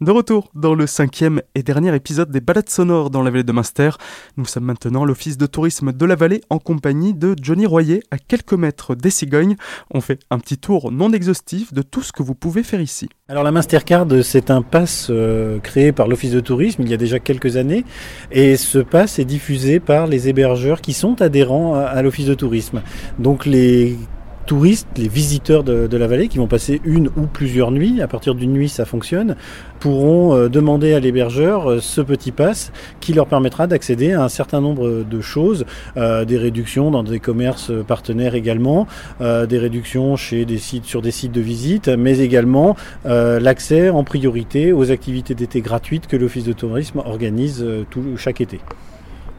De retour dans le cinquième et dernier épisode des balades sonores dans la vallée de Munster, nous sommes maintenant l'office de tourisme de la vallée en compagnie de Johnny Royer à quelques mètres des cigognes. On fait un petit tour non exhaustif de tout ce que vous pouvez faire ici. Alors la Mastercard, c'est un pass euh, créé par l'office de tourisme il y a déjà quelques années et ce pass est diffusé par les hébergeurs qui sont adhérents à, à l'office de tourisme. Donc les touristes, les visiteurs de, la vallée qui vont passer une ou plusieurs nuits, à partir d'une nuit ça fonctionne, pourront euh, demander à l'hébergeur euh, ce petit pass qui leur permettra d'accéder à un certain nombre de choses, euh, des réductions dans des commerces partenaires également, des réductions chez des sites, sur des sites de visite, mais également l'accès en priorité aux activités d'été gratuites que l'Office de tourisme organise chaque été.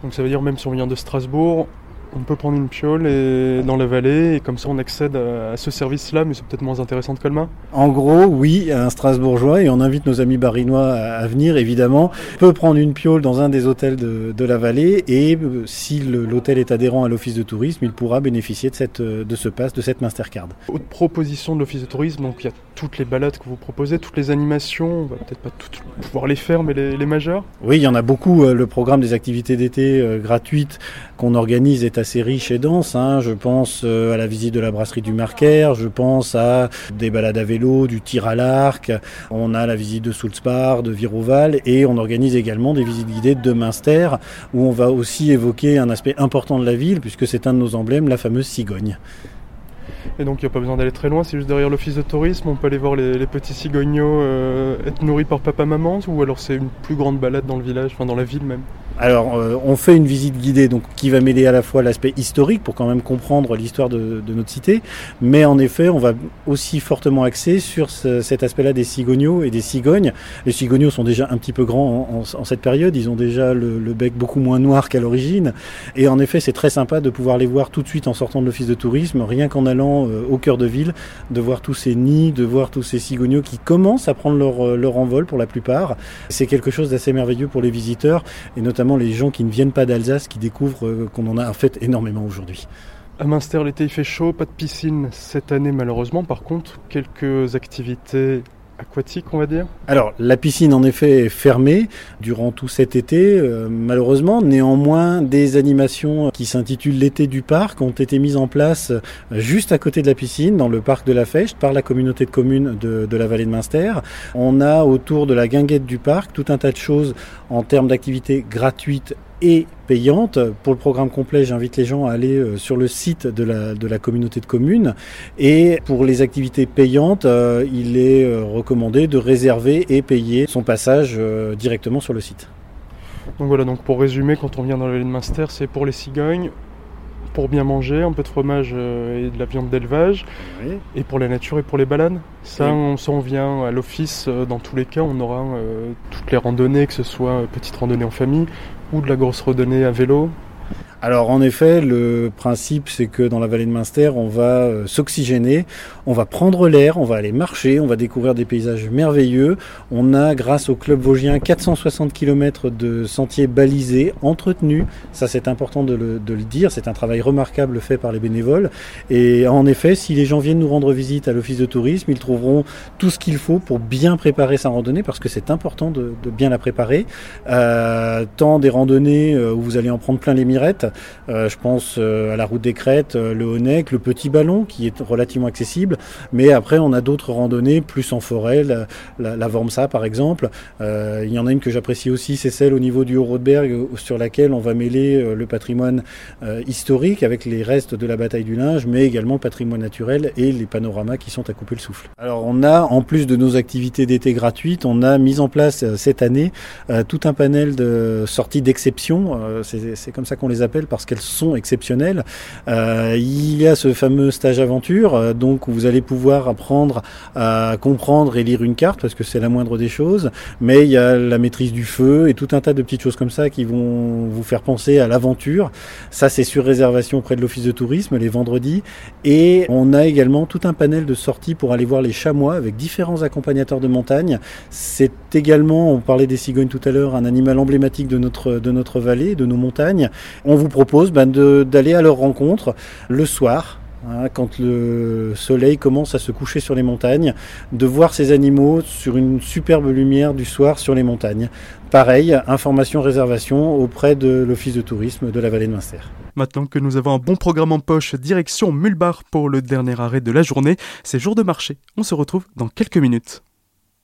Donc ça veut dire même si on vient de Strasbourg, on peut prendre une piole et, dans la vallée et comme ça on accède à, ce service-là, mais c'est peut-être moins intéressant de Colmar En gros, oui, un Strasbourgeois et on invite nos amis barinois à, venir évidemment. On peut prendre une piole dans un des hôtels de, la vallée et euh, si l'hôtel est adhérent à l'office de tourisme, il pourra bénéficier de, cette, de ce pass, de cette Mastercard. Autre proposition de l'office de tourisme, donc il y a toutes les balades que vous proposez, toutes les animations, on va peut-être pas toutes pouvoir les faire, mais les, les majeures Oui, il y en a beaucoup. Euh, le programme des activités d'été euh, gratuites qu'on organise est assez riche et dense. Hein. Je pense euh, à la visite de la brasserie du Marquer, je pense à des balades à vélo, du tir à l'arc, on a la visite de Soulspar, de Viroval et on organise également des visites guidées de Münster où on va aussi évoquer un aspect important de la ville puisque c'est un de nos emblèmes, la fameuse cigogne. Et donc il n'y a pas besoin d'aller très loin, c'est juste derrière l'office de tourisme, on peut aller voir les, petits cigognos euh, être nourris par papa-maman, ou alors c'est une plus grande balade dans le village, enfin dans la ville même alors, euh, on fait une visite guidée donc qui va mêler à la fois l'aspect historique pour quand même comprendre l'histoire de, notre cité, mais en effet, on va aussi fortement axer sur cet aspect-là des cigognos et des cigognes. Les cigognos sont déjà un petit peu grands en, cette période, ils ont déjà le, bec beaucoup moins noir qu'à l'origine, et en effet, c'est très sympa de pouvoir les voir tout de suite en sortant de l'office de tourisme, rien qu'en allant euh, au cœur de ville, de voir tous ces nids, de voir tous ces cigognos qui commencent à prendre leur, euh, leur envol pour la plupart. C'est quelque chose d'assez merveilleux pour les visiteurs, et notamment les gens qui ne viennent pas d'Alsace qui découvrent euh, qu'on en a en fait énormément aujourd'hui. À Münster, l'été il fait chaud, pas de piscine cette année malheureusement. Par contre, quelques activités aquatique, on va dire Alors, la piscine, en effet, est fermée durant tout cet été, euh, malheureusement. Néanmoins, des animations qui s'intitulent l'été du parc ont été mises en place juste à côté de la piscine, dans le parc de la Fechte, par la communauté de communes de, la vallée de Münster. On a autour de la guinguette du parc tout un tas de choses en termes d'activités gratuites et payante. Pour le programme complet, j'invite les gens à aller euh, sur le site de la, de la communauté de communes. Et pour les activités payantes, euh, il est euh, recommandé de réserver et payer son passage directement sur le site. Donc voilà, donc pour résumer, quand on vient dans de Munster, c'est pour les cigognes, pour bien manger, un peu de fromage et de la viande d'élevage, et pour la nature et pour les balades. Ça, on s'en vient à l'office, dans tous les cas, on aura toutes les randonnées, que ce soit petite randonnée en famille ou de la grosse randonnée à vélo alors en effet, le principe c'est que dans la vallée de Münster, on va euh, s'oxygéner, on va prendre l'air, on va aller marcher, on va découvrir des paysages merveilleux. On a grâce au club vosgien 460 km de sentiers balisés, entretenus. Ça c'est important de le, dire, c'est un travail remarquable fait par les bénévoles. Et en effet, si les gens viennent nous rendre visite à l'office de tourisme, ils trouveront tout ce qu'il faut pour bien préparer sa randonnée parce que c'est important de, bien la préparer. Euh, tant des randonnées euh, où vous allez en prendre plein les mirettes, je pense euh, à la route des Crêtes, euh, le Honeck, le Petit Ballon qui est relativement accessible. Mais après, on a d'autres randonnées plus en forêt, la, la, Vormsa par exemple. il y en a une que j'apprécie aussi, c'est celle au niveau du Haut-Rodberg sur laquelle on va mêler le patrimoine historique avec les restes de la bataille du linge, mais également le patrimoine naturel et les panoramas qui sont à couper le souffle. Alors on a, en plus de nos activités d'été gratuites, on a mis en place cette année tout un panel de sorties d'exception. c'est comme ça qu'on les appelle parce qu'elles sont exceptionnelles. Euh, il y a ce fameux stage aventure, euh, donc vous allez pouvoir apprendre à comprendre et lire une carte parce que c'est la moindre des choses. Mais il y a la maîtrise du feu et tout un tas de petites choses comme ça qui vont vous faire penser à l'aventure. Ça, c'est sur réservation auprès de l'office de tourisme les vendredis. Et on a également tout un panel de sorties pour aller voir les chamois avec différents accompagnateurs de montagne. C'est également, on parlait des cigognes tout à l'heure, un animal emblématique de notre, de notre vallée, de nos montagnes. On vous propose ben, d'aller à leur rencontre le soir hein, quand le soleil commence à se coucher sur les montagnes, de voir ces animaux sur une superbe lumière du soir sur les montagnes. Pareil, information, réservation auprès de l'Office de tourisme de la vallée de Munster. Maintenant que nous avons un bon programme en poche, direction Mulbar pour le dernier arrêt de la journée, c'est jour de marché. On se retrouve dans quelques minutes.